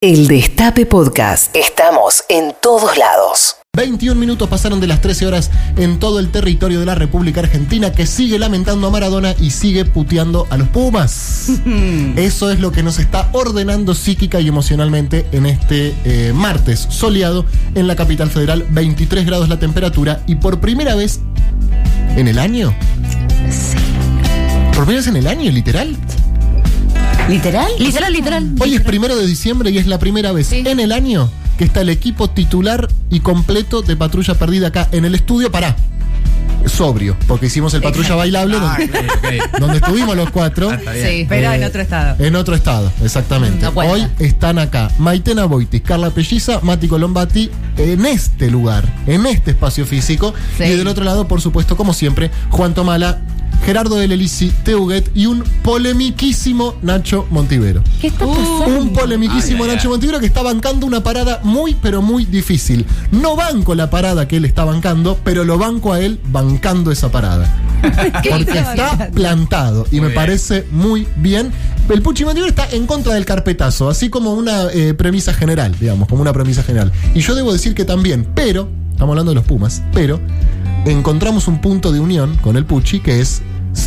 El Destape Podcast. Estamos en todos lados. 21 minutos pasaron de las 13 horas en todo el territorio de la República Argentina que sigue lamentando a Maradona y sigue puteando a los Pumas. Eso es lo que nos está ordenando psíquica y emocionalmente en este eh, martes soleado en la capital federal. 23 grados la temperatura y por primera vez en el año. Sí. ¿Por primera vez en el año, literal? ¿Literal? Literal, literal. Hoy es primero de diciembre y es la primera vez Sí. en el año que está el equipo titular y completo de Patrulla Perdida acá en el estudio para sobrio, porque hicimos el Patrulla Bailable Ah, donde, donde estuvimos los cuatro. Sí. Pero Eh, en otro estado. En otro estado, exactamente. No. Hoy están acá Maitena Boitis, Carla Pelliza, Mati Colombati, en este lugar, en este espacio físico. Sí. Y del otro lado, por supuesto, como siempre, Juan Tomala, Gerardo de Lelisi, Teuguet y un polemiquísimo Nacho Montivero. ¿Qué está Uh. pasando? Un polemiquísimo Ay, ay, Nacho ay. Montivero que está bancando una parada muy, pero muy difícil. No banco la parada que él está bancando, pero lo banco a él bancando esa parada. Porque está plantado y Muy me bien. parece muy bien. El Puchi Montivero está en contra del carpetazo, así como una eh, premisa general, digamos, como una premisa general. Y yo debo decir que también, pero, estamos hablando de los Pumas, pero encontramos un punto de unión con el Puchi que es,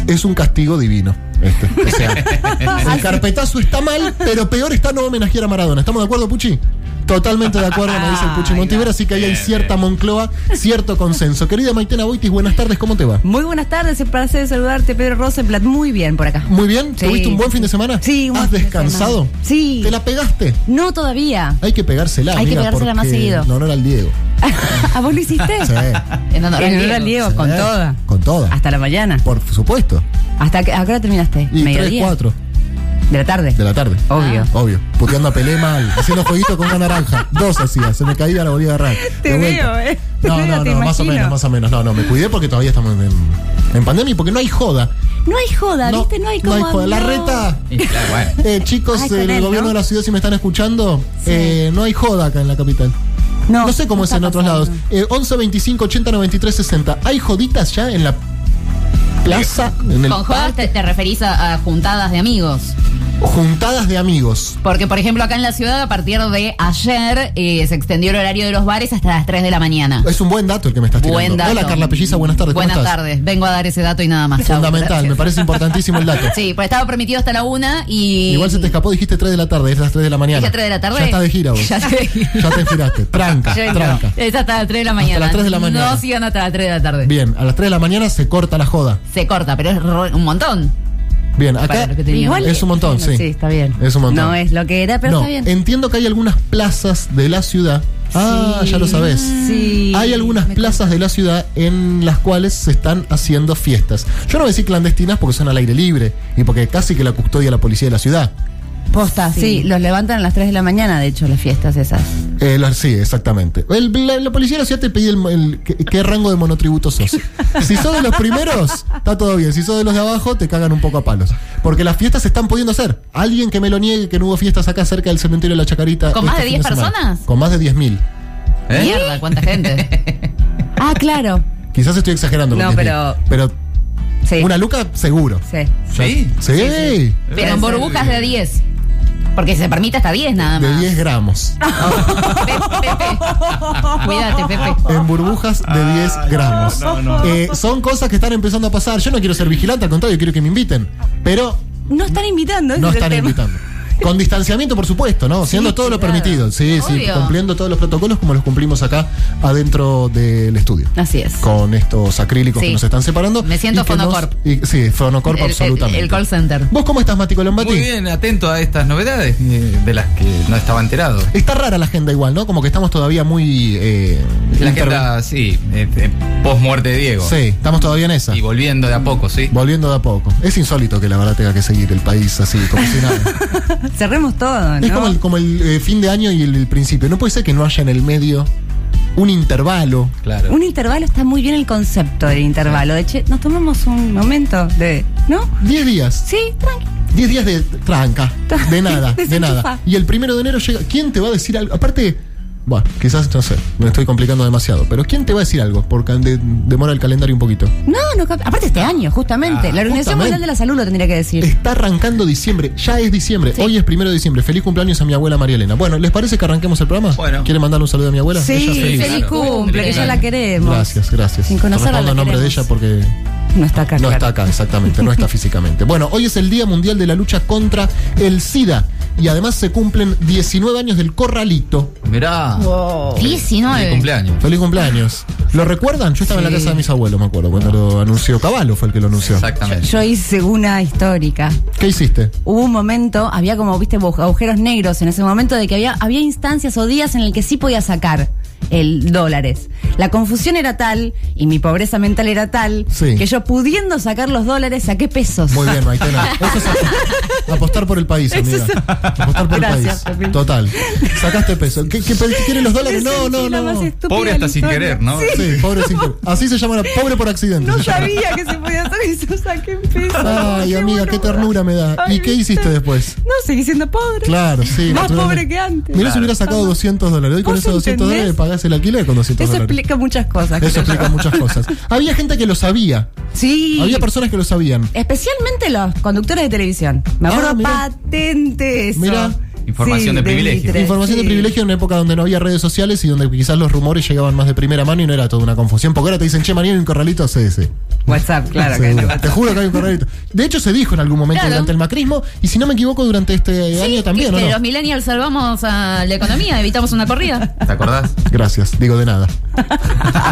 es un castigo divino. Este. O sea, el carpetazo está mal, pero peor está no homenajear a Maradona. ¿Estamos de acuerdo, Puchi? Totalmente de acuerdo, me dice el Puchi Montivero, así que ahí hay cierta. Moncloa, cierto consenso. Querida Maitena Boitis, buenas tardes, ¿cómo te va? Muy buenas tardes, es un placer saludarte, Pedro Rosenblatt. Muy bien por acá. Muy bien, Sí, ¿tuviste un buen sí, fin de semana? Sí, un ¿Has de descansado? semana. Sí. ¿Te la pegaste? No todavía. Hay que pegársela, Hay que pegársela más seguido. En honor al Diego. ¿A vos lo hiciste? Sí. En honor En al Diego. Diego, con Sí. toda. Con toda. Hasta la mañana. Por supuesto. ¿Hasta que, a qué hora terminaste? Y 3, ¿Mediodía? 4 De la tarde. de la tarde. Obvio. Obvio. Puteando a Pelé mal. Haciendo jueguito con una naranja. Dos hacía. Se me caía, la volví a agarrar. Te veo, eh. No, Te no, veo, no, más o menos, más o menos. No, no, me cuidé porque todavía estamos en, en pandemia y porque no hay joda. No hay joda, ¿viste? No hay no como. hay joda. La no. reta. Eh, chicos Ay, él, gobierno ¿no? de la ciudad, si me están escuchando, eh, no hay joda acá en la capital. No, sé cómo es en otros lados. Eh, 11 25 80 93 60. ¿Hay joditas ya en la plaza? En el Con jodas te, te referís a, a juntadas de amigos. Juntadas de amigos. Porque, por ejemplo, acá en la ciudad, a partir de ayer, eh, se extendió el horario de los bares hasta las 3 de la mañana. Es un buen dato el que me estás tirando. Buen dato. Hola Carla Pelliza, buenas tardes. ¿cómo Buenas estás? tardes. Vengo a dar ese dato y nada más. Fundamental, Gracias. me parece importantísimo el dato. Sí, pues estaba permitido hasta la una y. Igual se te escapó, dijiste 3 de la tarde, es las 3 de la mañana. ¿Dije 3 de la tarde? Ya está de gira vos. Ya te giraste. Tranca, tranca. no. Es hasta las 3 de la mañana. las 3 de la mañana. No sigan hasta las 3 de la tarde. Bien, a las 3 de la mañana se corta la joda. Se corta, pero es un montón. Bien, acá. Igual- es un montón, sí. Sí, está bien. Es un montón. No es lo que era, pero no, está bien. entiendo que hay algunas plazas de la ciudad. Ah, ya lo sabes. Sí. Hay algunas plazas de la ciudad en las cuales se están haciendo fiestas. Yo no voy a decir clandestinas porque son al aire libre y porque casi que la custodia la policía de la ciudad. Posta, sí. los levantan a las 3 de la mañana, de hecho, las fiestas esas. Eh, la- sí, exactamente. El- la, la policía de la ciudad te pide el, el- qué, qué rango de monotributo sos. Si sos de los primeros, está todo bien. Si sos de los de abajo, te cagan un poco a palos. Porque las fiestas se están pudiendo hacer. Alguien que me lo niegue que no hubo fiestas acá cerca del cementerio de la Chacarita. ¿Con más este de fin 10 semana. personas? Con más de 10.000. ¿Eh? Mierda, cuánta gente. Ah, claro. Quizás estoy exagerando. No, 10.000. pero- Pero Sí. una luca, seguro. Sí. ¿Sí? Sí. Pero en burbujas de 10. Porque se permite hasta 10 nada De más. 10 gramos. Pepe, Pepe. Cuídate, Pepe. En burbujas de 10 gramos. no, no. Eh, son cosas que están empezando a pasar. Yo no quiero ser vigilante, al contrario, quiero que me inviten. Pero No están invitando, ese no es el están tema. invitando. Con distanciamiento, por supuesto, ¿no? Siendo todo lo permitido. Sí, sí, cumpliendo todos los protocolos como los cumplimos acá adentro del estudio. Así es. Con estos acrílicos Sí. que nos están separando. Me siento y que nos- Fonocorp. y- sí, Fonocorp El- absolutamente. el call center. ¿Vos cómo estás, Mati Colombati? Muy bien, atento a estas novedades eh, de las que no estaba enterado. Está rara la agenda igual, ¿no? Como que estamos todavía muy... eh, La agenda, sí, eh, eh, post-muerte de Diego. Sí, estamos todavía en esa. Y volviendo de a poco, sí. Volviendo de a poco. Es insólito que la verdad tenga que seguir el país así, como si nada. Cerremos todo, ¿no? Es como el, como el, eh, fin de año y el, el principio. No puede ser que no haya en el medio un intervalo. Claro. Un intervalo está muy bien el concepto del intervalo. De hecho, nos tomamos un momento de. ¿No? 10 días. Sí, tranqui. 10 días de tranca. De nada, de nada. Y el primero de enero llega. ¿Quién te va a decir algo? Aparte, Bueno, quizás, no sé, me estoy complicando demasiado. Pero ¿quién te va a decir algo? Porque de- demora el calendario un poquito. No, no, aparte este año, justamente. Ah, la Organización justamente. Mundial de la Salud lo tendría que decir. Está arrancando diciembre, ya es diciembre. Hoy es primero de diciembre. Feliz cumpleaños a mi abuela María Elena. Bueno, ¿les parece que arranquemos el programa? Bueno. ¿Quiere mandarle un saludo a mi abuela? Sí, Ella feliz, feliz. claro. cumple, que ya la queremos. Gracias, gracias. Sin conocerla, en nombre de queremos. ella porque No está acá. no claro. está acá, exactamente, no está físicamente. Bueno, hoy es el Día Mundial de la Lucha contra el SIDA y además se cumplen 19 años del corralito. Mirá. Wow. 19. Mi cumpleaños. Feliz cumpleaños. ¿Lo recuerdan? Yo estaba en la casa de mis abuelos, me acuerdo, cuando lo anunció. Caballo fue el que lo anunció. Exactamente. Yo hice una histórica. ¿Qué hiciste? Hubo un momento, había como, viste, agujeros negros en ese momento de que había, había instancias o días en el que sí podía sacar el dólares. La confusión era tal y mi pobreza mental era tal Sí. que yo pudiendo sacar los dólares saqué pesos. Muy bien, Maitena. Eso es apostar, apostar por el país, amiga. Apostar por Gracias, el país. Total. Sacaste peso. ¿Qué, qué, qué quieren los dólares? No, no, no. Pobre hasta sin querer, ¿no? Sí. Sí, pobre sin querer. Así se llama, la- pobre por accidente. No sabía que se podía hacer eso, saqué pesos. Ay, Qué amiga, qué boluda. ternura me da. Ay, ¿Y qué hiciste después? No, seguí siendo pobre. Claro, sí. Más pobre que antes. Mirá si hubiera sacado 200 dólares. Hoy con ¿Vos esos 200 entendés? dólares pagás el alquiler con 200 Eso dólares. explica muchas cosas. Eso yo. explica muchas cosas. Había gente que lo sabía. Sí. Había personas que lo sabían. Especialmente los conductores de televisión. Me Ah, acuerdo mirá. patente eso. Mirá. Información de privilegio. Mitre, Información de privilegio en una época donde no había redes sociales y donde quizás los rumores llegaban más de primera mano y no era toda una confusión. Porque ahora te dicen, che, María, hay un corralito CS. WhatsApp, claro. que Seguro. no. Te juro que hay un corralito. De hecho, se dijo en algún momento Claro. durante el macrismo y si no me equivoco, durante este Sí, año también, que ¿o no? Los millennials salvamos a la economía, evitamos una corrida. ¿Te acordás? Gracias, digo de nada.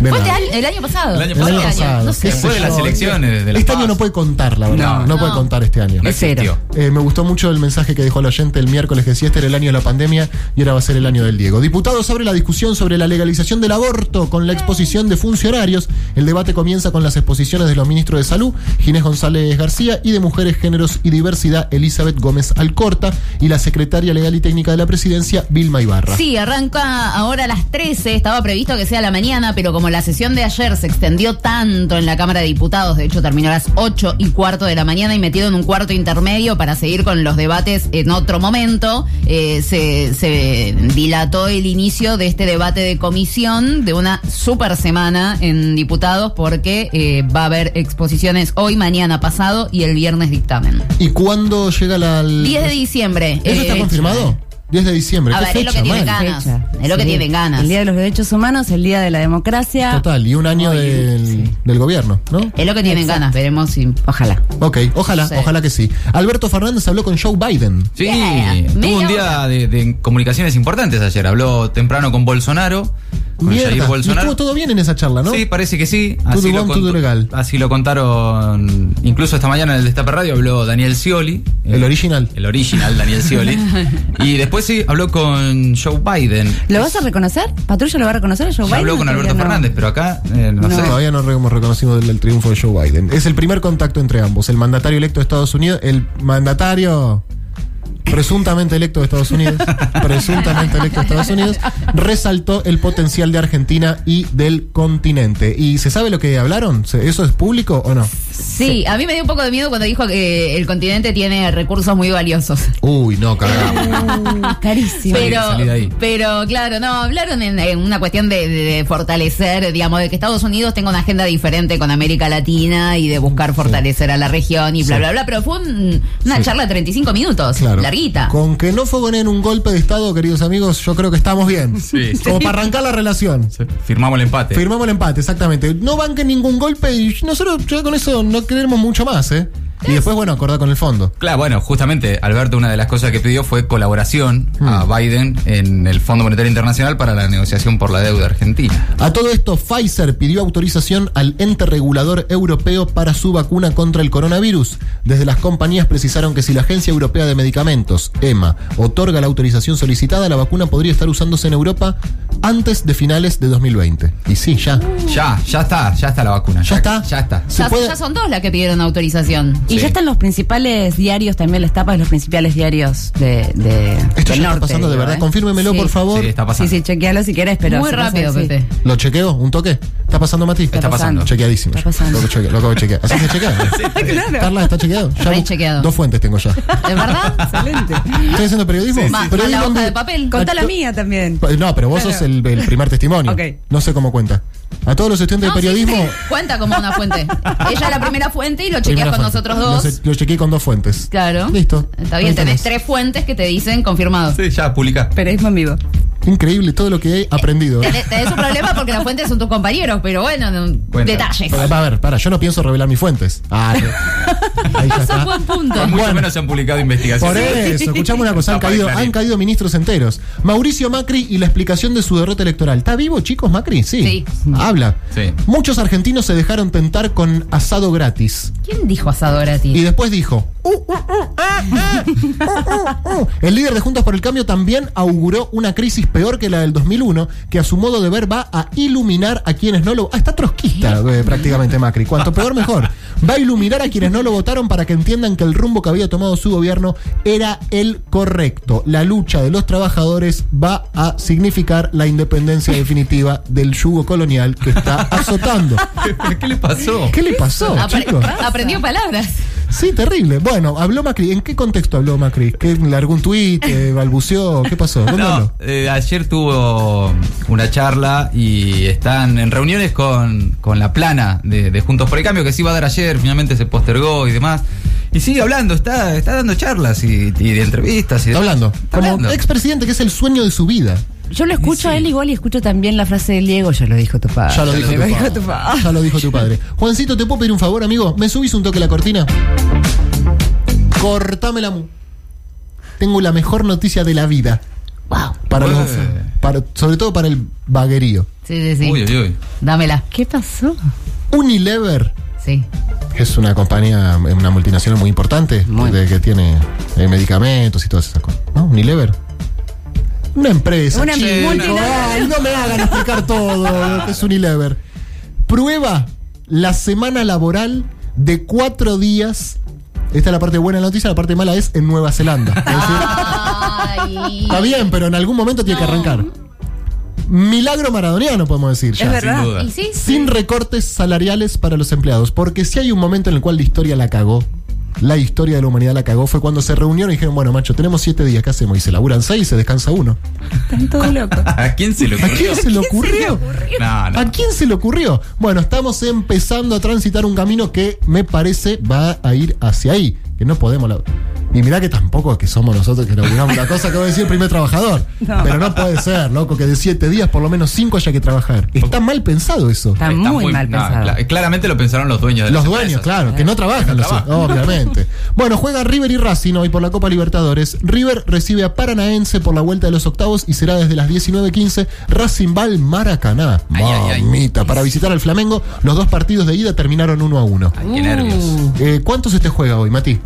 De Fue este nada. año- el año pasado. El año El año pasado. pasado. No sé. de las elecciones, de las Este año no puede contar, la verdad. No, No, puede contar este año. Es cero. Eh, me gustó mucho el mensaje que dejó el oyente el miércoles que decía este era el año de la pandemia y ahora va a ser el año del Diego. Diputados abre la discusión sobre la legalización del aborto con la exposición de funcionarios. El debate comienza con las exposiciones de los ministros de Salud, Ginés González García, y de Mujeres, Géneros y Diversidad, Elizabeth Gómez Alcorta, y la secretaria legal y técnica de la presidencia, Vilma Ibarra. Sí, arranca ahora a las 13, estaba previsto que sea la mañana, pero como la sesión de ayer se extendió tanto en la Cámara de Diputados, de hecho terminó a las 8 y cuarto de la mañana y metido en un cuarto intermedio para seguir con los debates en otro momento, eh, se dilató el inicio de este debate de comisión de una super semana en diputados porque eh, va a haber exposiciones hoy, mañana, pasado y el viernes dictamen. ¿Y cuándo llega la... 10 de diciembre. ¿Eso está eh, confirmado? 10 de diciembre. A ¿Qué ver, es lo fecha, que tienen man? ganas. Fecha. Es lo que tienen ganas. El Día de los Derechos Humanos, el Día de la Democracia. Total, y un año Oye, del, sí. del gobierno, ¿no? Es lo que tienen Exacto. ganas, veremos si. Ojalá. Ok, ojalá, Sí. ojalá que sí. Alberto Fernández habló con Joe Biden. Sí, Yeah, tuvo un día de, de comunicaciones importantes ayer. Habló temprano con Bolsonaro, con Jair Bolsonaro. estuvo todo bien en esa charla, ¿no? Sí, parece que sí. Así lo, legal. así lo contaron. Incluso esta mañana en el Destape Radio habló Daniel Scioli. El eh, original. El original, Daniel Scioli. y después sí, habló con Joe Biden. ¿Lo vas a reconocer? ¿Patrulla lo va a reconocer a Joe Ya Biden? habló con Alberto no. Fernández, pero acá, eh, no, No. sé. Todavía no re- hemos reconocido el, el triunfo de Joe Biden. Es el primer contacto entre ambos. El mandatario electo de Estados Unidos, el mandatario presuntamente electo de Estados Unidos, presuntamente electo de Estados Unidos, resaltó el potencial de Argentina y del continente. ¿Y se sabe lo que hablaron? ¿Se- ¿Eso es público o no? Sí, a mí me dio un poco de miedo cuando dijo que el continente tiene recursos muy valiosos. Uy, no, cagamos. Uh, carísimo. Pero, claro, no, hablaron en, en una cuestión de, de- de fortalecer, digamos, de que Estados Unidos tenga una agenda diferente con América Latina y de buscar fortalecer a la región y bla, Sí. bla, bla. Pero fue un- una Sí. charla de 35 minutos, Claro. Con que no fogoneen un golpe de Estado, queridos amigos, yo creo que estamos bien. Sí. Como para arrancar la relación. Firmamos el empate. Firmamos el empate, exactamente. No banquen ningún golpe y nosotros ya con eso no queremos mucho más, ¿eh? Y después, bueno, acordar con el fondo. Claro, bueno, justamente Alberto una de las cosas que pidió fue colaboración a Hmm. Biden en el Fondo Monetario Internacional para la negociación por la deuda argentina. A todo esto, Pfizer pidió autorización al ente regulador europeo para su vacuna contra el coronavirus. Desde las compañías precisaron que si la Agencia Europea de Medicamentos, EMA, otorga la autorización solicitada, la vacuna podría estar usándose en Europa antes de finales de 2020. Y sí, ya. Ya, ya está, ya está la vacuna. ¿Ya está? Ya está. Se Ya, puede- ya son dos las que pidieron autorización. Y Sí. ya están los principales diarios, también las tapas de los principales diarios de, de Esto del ya norte. está pasando de digo, verdad. ¿eh? Confírmemelo, Sí. por favor. Sí, está Sí, pasando. sí, chequealo si querés, pero Muy se pasa rápido, así. Pepe. ¿Lo chequeo? ¿Un toque? ¿Está pasando, Mati? Está pasando. Chequeadísimo. Está pasando. Lo, chequeo, lo acabo de chequear. ¿Así se chequea? Carla, ¿está chequeado? Ya Re bu- chequeado. Dos fuentes tengo ya. ¿De verdad? Excelente. ¿Estoy haciendo periodismo? Ma- manda Periodismo hoja en de papel. Contá la Acto- mía también. No, pero vos sos el, el primer testimonio. No sé cómo cuenta. A todos los estudiantes No, de periodismo. sí, Cuenta como una fuente. Ella es la primera fuente y lo chequeas con fuente. nosotros dos. Lo, chequeé con dos fuentes. Claro. Listo. Está bien, tenés tenés. tres fuentes que te dicen confirmado. Sí, ya, publica. Periodismo en vivo. Increíble todo lo que he aprendido. Tenés, tenés un problema porque las fuentes son tus compañeros, pero bueno, detalles. A ver, para, yo no pienso revelar mis fuentes. Ah, no. Ahí ya Eso es está. buen punto. Por mucho menos se han publicado Por investigaciones. eso, escuchamos una cosa, han No, caído, han caído ministros enteros. Mauricio Macri y la explicación de su derrota electoral. ¿Está vivo, chicos, Macri? Sí. Sí. Habla. Sí. Muchos argentinos se dejaron tentar con asado gratis. ¿Quién dijo asado Y gratis? después dijo. "Uh, uh, uh, ah, ah, uh, uh, uh". El líder de Juntos por el Cambio también auguró una crisis peor que la del 2001, que a su modo de ver va a iluminar a quienes no lo. Ah, está trotskista eh, prácticamente Macri. Cuanto peor, mejor. Va a iluminar a quienes no lo votaron para que entiendan que el rumbo que había tomado su gobierno era el correcto. La lucha de los trabajadores va a significar la independencia definitiva del yugo colonial que está azotando. ¿Qué le pasó? ¿Qué le pasó, Apre- chicos? aprendió palabras. Sí, terrible. Bueno, habló Macri. ¿En qué contexto habló Macri? ¿Qué largó un tuit? eh, ¿Balbuceó? ¿Qué pasó? ¿Dónde No, eh, ayer tuvo una charla y están en reuniones con, con la plana de, de Juntos por el Cambio que se iba a dar ayer, finalmente se postergó y demás. Y sigue hablando, está, está dando charlas y, y de entrevistas. Y Está demás. hablando. Está Como expresidente, que es el sueño de su vida. Yo lo escucho a él igual y escucho también la frase de Diego, ya lo dijo tu padre. Ya lo dijo, tu, padre. tu padre. Ya lo dijo tu padre. Juancito, ¿te puedo pedir un favor, amigo? ¿Me subís un toque la cortina? Cortame la mu. Tengo la mejor noticia de la vida. Wow. Para los, para, sobre todo para el vaguerío. Sí, sí, sí. Uy, uy, uy. Dámela. ¿Qué pasó? Unilever Sí. es una compañía, una multinacional muy importante Muy. de- que tiene eh, medicamentos y todas esas cosas. ¿No? Unilever. Una empresa. Una multinacional. Ay, no me hagan explicar todo lo que es Unilever. Prueba la semana laboral de cuatro días. Esta es la parte buena de la noticia, la parte mala es en Nueva Zelanda. Es decir, Ay. está bien, pero en algún momento tiene que arrancar. Milagro maradoniano, podemos decir ya. Es verdad. Sin duda. Y sí, sí. Sin recortes salariales para los empleados. Porque si hay un momento en el cual la historia la cagó, la historia de la humanidad la cagó, fue cuando se reunieron y dijeron, bueno, macho, tenemos siete días, ¿qué hacemos? Y se laburan seis y se descansa uno. Están todos locos. ¿A quién se le ¿A ocurrió? quién se le ocurrió? No, no. ¿A quién se le ocurrió? Bueno, estamos empezando a transitar un camino que me parece va a ir hacia ahí. Que no podemos. la- Y mirá que tampoco es que somos nosotros que inauguramos la cosa que va a decir el primer trabajador. No. Pero no puede ser, loco, que de siete días por lo menos cinco haya que trabajar. Está mal pensado eso. Está muy mal no, pensado. cla- claramente lo pensaron los dueños de Los las dueños, empresas. claro, que no trabajan, no los- trabajan. obviamente. bueno, juega River y Racing hoy por la Copa Libertadores. River recibe a Paranaense por la vuelta de los octavos y será desde las 19.15. Racing va al Maracaná. Ay, ay, ay. Mamita, para visitar al Flamengo. Los dos partidos de ida terminaron 1 a 1. Ay, qué nervios. Eh, ¿Cuánto se te juega hoy, Mati?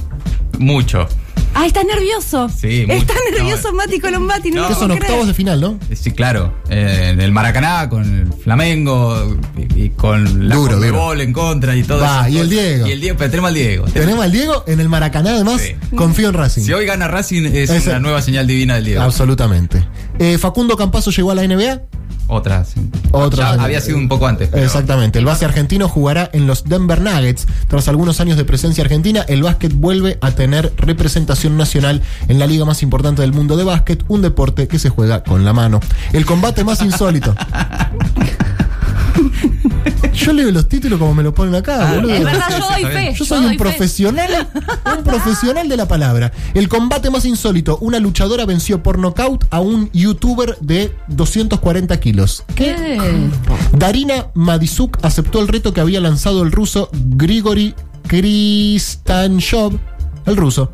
Mucho. Ah, está nervioso. Sí, mucho. Está nervioso No, Mati Colombati. No, no. lo Que son creer. octavos de final, ¿no? Eh, Sí, claro. Eh, en el Maracaná con el Flamengo y, y con la Duro, Conmebol en contra y todo Va, eso. y el Diego. Y el Diego, pero tenemos al Diego. Tenemos al Diego en el Maracaná, además. Sí. Confío en Racing. Si hoy gana Racing es Ese- una nueva señal divina del Diego. Absolutamente. Eh, Facundo Campazo llegó a la NBA. Otra. sí. Otra. Ya había sido un poco antes. pero- Exactamente. El base argentino jugará en los Denver Nuggets. Tras algunos años de presencia argentina, el básquet vuelve a tener representación nacional en la liga más importante del mundo de básquet, un deporte que se juega con la mano. El combate más insólito. Yo leo los títulos como me lo ponen acá, boludo. Es verdad, yo doy fe. Yo soy un fe. profesional, un profesional de la palabra. El combate más insólito, una luchadora venció por nocaut a un youtuber de 240 kilos. ¿Qué? Darina Madisuk aceptó el reto que había lanzado el ruso Grigory Kristanshov, el ruso,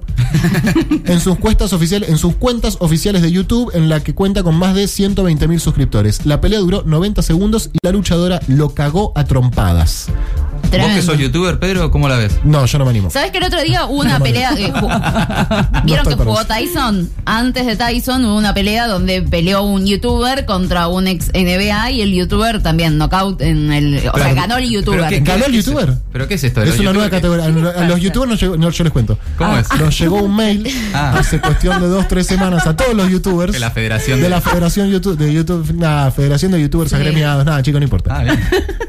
en sus cuentas oficiales, en sus cuentas oficiales de YouTube, en la que cuenta con más de 120 mil suscriptores. La pelea duró 90 segundos y la luchadora lo cagó a trompadas. ¿Vos que sos youtuber, Pedro, cómo la ves? No, yo no me animo. ¿Sabes que el otro día hubo una No, pelea? No ¿Vieron que jugó. Tyson? Antes de Tyson hubo una pelea donde peleó un youtuber contra un ex NBA y el youtuber también knockout en el. O sea, ganó el youtuber. ¿pero qué- ¿Ganó el es- youtuber? ¿Pero qué es esto? de Es una nueva categoría. A los youtubers nos llegó- no, yo les cuento. ¿Cómo es? Nos llegó un mail Ah. hace cuestión de dos, tres semanas a todos los youtubers. De la Federación de de- la Federación YouTube, de YouTube, nada, Federación de Youtubers Sí. agremiados, nada, chicos, no importa. Ah, bien.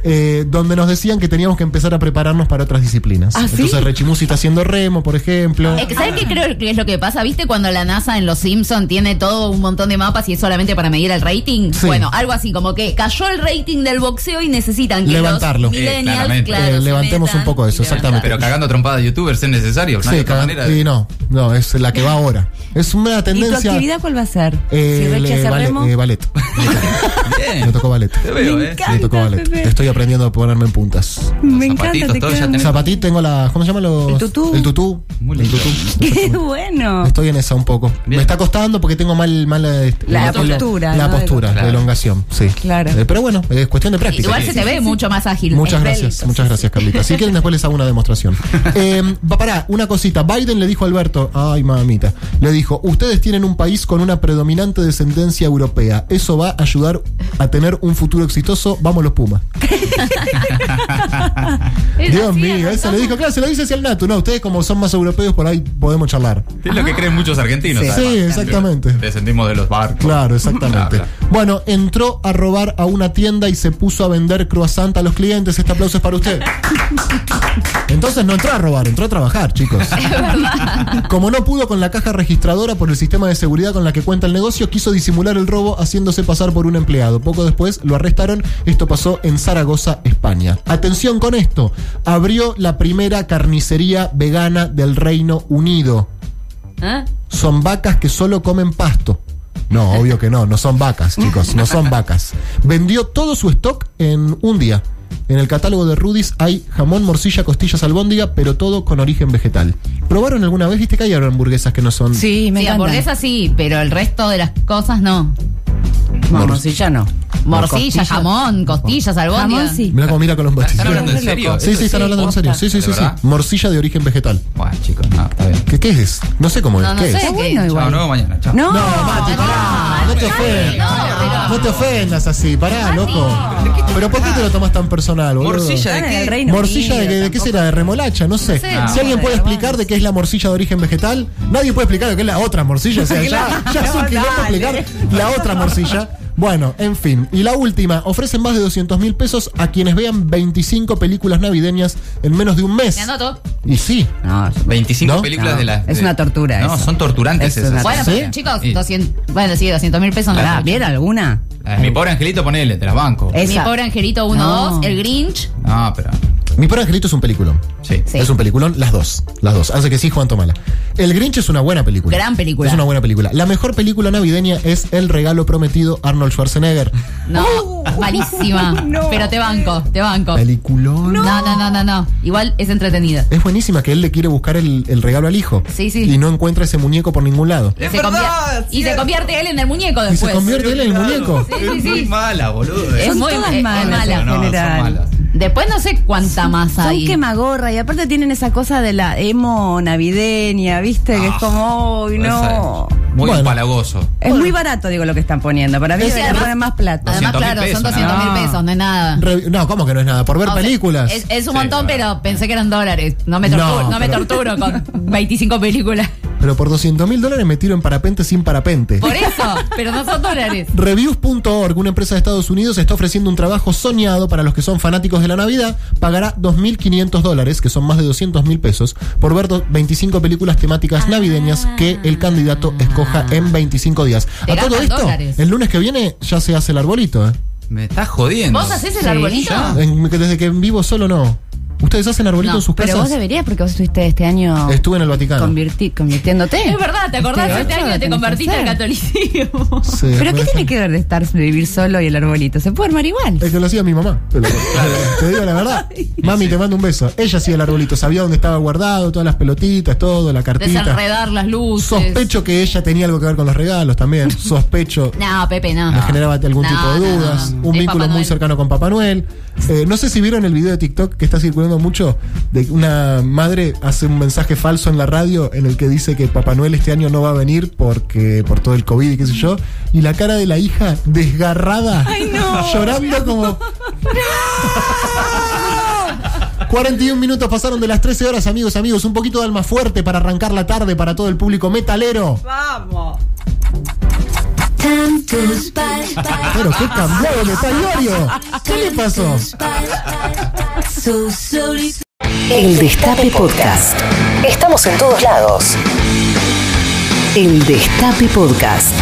Eh, donde nos decían que teníamos que empezar a prepararnos para otras disciplinas. ¿Ah, sí? Entonces Rechimusi está haciendo remo, por ejemplo. ¿Sabes qué creo que es lo que pasa? ¿Viste cuando la NASA en Los Simpson tiene todo un montón de mapas y es solamente para medir el rating? Sí. Bueno, algo así, como que cayó el rating del boxeo y necesitan que Levantarlo. los Eh, claro, Eh, levantemos un poco eso, exactamente. Pero cagando a trompada de youtubers es necesario. No hay Sí, otra cagan- manera de- y no, no, es la que va ahora. Es una ¿Y tu tendencia. actividad cuál va a ser? Eh, si le- remo. eh, ballet. Bien. Me tocó ballet. Te veo, Me ¿eh? encanta. Me tocó ballet. Estoy aprendiendo a ponerme en puntas. Me encanta, te todo, quedan- Zapatito, tengo la. ¿Cómo se llama los? El tutú. El tutú. Muy el lindo. tutú. Qué bueno. Estoy en esa un poco. Bien. Me está costando porque tengo mal, mal eh, La el- postura, La ¿no? postura, Claro. de elongación, sí. Claro. Eh, pero bueno, es cuestión de práctica. Igual se te ve mucho más ágil. Muchas gracias, muchas gracias, Carlita. Si quieren, después les hago una demostración. Eh, pará, una cosita. Biden le dijo a Alberto, ay mamita, le dijo: Ustedes tienen un país con una predominante descendencia europea. Eso va a ayudar a tener un futuro exitoso. Vamos los Pumas. Dios así, mío, eso le dijo, claro, se lo dice hacia el Natu. No, ustedes como son más europeos, por ahí podemos charlar. Es lo que creen muchos argentinos. Sí. además. Sí, exactamente. Descendimos de los barcos. Claro, exactamente. Bueno, entró a robar a una tienda y se puso a vender croissant a los clientes. Este aplauso es para usted. Entonces no entró a robar, entró a trabajar, chicos. Como no pudo con la caja registradora por el sistema de seguridad con la que cuenta el negocio, quiso disimular el robo haciéndose pasar por un empleado. Poco después lo arrestaron. Esto pasó en Zaragoza, España. Atención con esto. Abrió la primera carnicería vegana del Reino Unido ¿Ah? son vacas que solo comen pasto. No, obvio que no, no son vacas, chicos, no son vacas. Vendió todo su stock en un día. En el catálogo de Rudis hay jamón, morcilla, costillas, albóndiga, pero todo con origen vegetal. ¿Probaron alguna vez? ¿Viste que hay hamburguesas que no son? Sí, me Sí, encanta. hamburguesa sí, pero el resto de las cosas no. Vamos, ya no. Morcilla, jamón, costillas, albóndigas. Jamón sí. Mira cómo mira con los ¿Están hablando en serio? Sí, sí, están hablando en serio. Sí, sí, ¿De sí, sí. Morcilla de origen vegetal. Bueno, chicos, no, está bien. ¿Qué, qué es? No sé cómo es. No, no ¿Qué sé. es? Bueno igual. vemos mañana. Chao. No, No, Mati, pará. No te ofendas. No te ofendas así. Pará, loco. ¿Pero por qué te lo tomas tan personal, boludo? Morcilla de qué? Reino ¿Morcilla de, qué- de qué será? ¿De remolacha? No sé. si alguien no, puede de explicar de qué es la morcilla de origen vegetal, nadie puede explicar lo que es la otra morcilla. O sea, ya, ya es un No, quilombo explicar la otra morcilla. Bueno, en fin. Y la última, ofrecen más de 200 mil pesos a quienes vean 25 películas navideñas en menos de un mes. Me anoto. Y sí. No, es- 25 ¿No? películas No, de las. es una tortura No, eso. son torturantes Es esas. Bueno, ¿Sí? pero, chicos, Y- 200, bueno, sí, 200 mil pesos no da. ¿Vieron alguna? La de Mi pobre angelito, ponele, te las banco. Eh, Mi Esa. pobre angelito 1, No. 2, el Grinch. No, pero. Mi pobre angelito es un peliculón. Sí. Sí. Es un peliculón, las dos. Las dos. Hace que sí, Juan Tomala. El Grinch es una buena película. Gran película. Es una buena película. La mejor película navideña es El regalo prometido Arnold Schwarzenegger. No, malísima. no. Pero te banco, te banco. Peliculón. No, no, no, no, no. Igual es entretenida. Es buenísima que él le quiere buscar el, el regalo al hijo. Sí, sí. Y no encuentra ese muñeco por ningún lado. Es Se verdad, convier- y se convierte él en el muñeco Y se después. convierte él en el muñeco. Sí, sí, Es muy mala, boludo. Es Son muy todas es- es malas mala. en general. Después no sé cuánta más Son hay. quemagorra y aparte tienen esa cosa de la emo navideña, ¿viste? que es como, uy, no. Muy Bueno. empalagoso. Es muy barato, digo, lo que están poniendo. Para mí Es- deberían poner más plata. Además, 200.000 claro, son pesos, 200 mil no. pesos, no es nada. Re- no, ¿cómo que no es nada? Por ver O sea, películas. Es, es un Sí, montón, claro. pero pensé que eran dólares. No me No, torturo, no, me pero- torturo con 25 películas. Pero por 200 mil dólares me tiro en parapente sin parapente. Por eso, pero no son dólares. Reviews.org, una empresa de Estados Unidos, está ofreciendo un trabajo soñado para los que son fanáticos de la Navidad. Pagará 2.500 dólares, que son más de 200 mil pesos, por ver do- 25 películas temáticas navideñas que el candidato escoja en 25 días. A todo esto, dólares. el lunes que viene ya se hace el arbolito. ¿eh? Me estás jodiendo. ¿Vos haces el Sí. arbolito? En- desde que vivo solo no. ¿Ustedes hacen arbolitos en sus Pero casas? vos deberías porque vos estuviste este año Estuve en el Vaticano. convirti- convirtiéndote. Es verdad, ¿te acordás? Este Este año te convertiste al catolicismo. Sí, Pero ¿qué tiene que ver de estar de vivir solo y el arbolito? Se puede armar igual. Es que lo hacía mi mamá. Te, digo la verdad. Mami, te mando un beso. Ella hacía el arbolito, sabía dónde estaba guardado, todas las pelotitas, todo, la cartita. Desenredar las luces. Sospecho que ella tenía algo que ver con los regalos también. Sospecho. No, Pepe, no. Me generaba algún No, tipo de no, no, dudas. no. Un Es vínculo muy cercano con Papá Noel. Eh, no sé si vieron el video de TikTok que está circulando mucho de que una madre hace un mensaje falso en la radio en el que dice que Papá Noel este año no va a venir porque por todo el COVID y qué sé yo. Y la cara de la hija desgarrada, llorando como. 41 minutos pasaron de las 13 horas, amigos, amigos. Un poquito de alma fuerte para arrancar la tarde para todo el público metalero. Pero qué cambiado Metalorio. ¿Qué le pasó? El Destape Podcast. Estamos en todos lados. El Destape Podcast.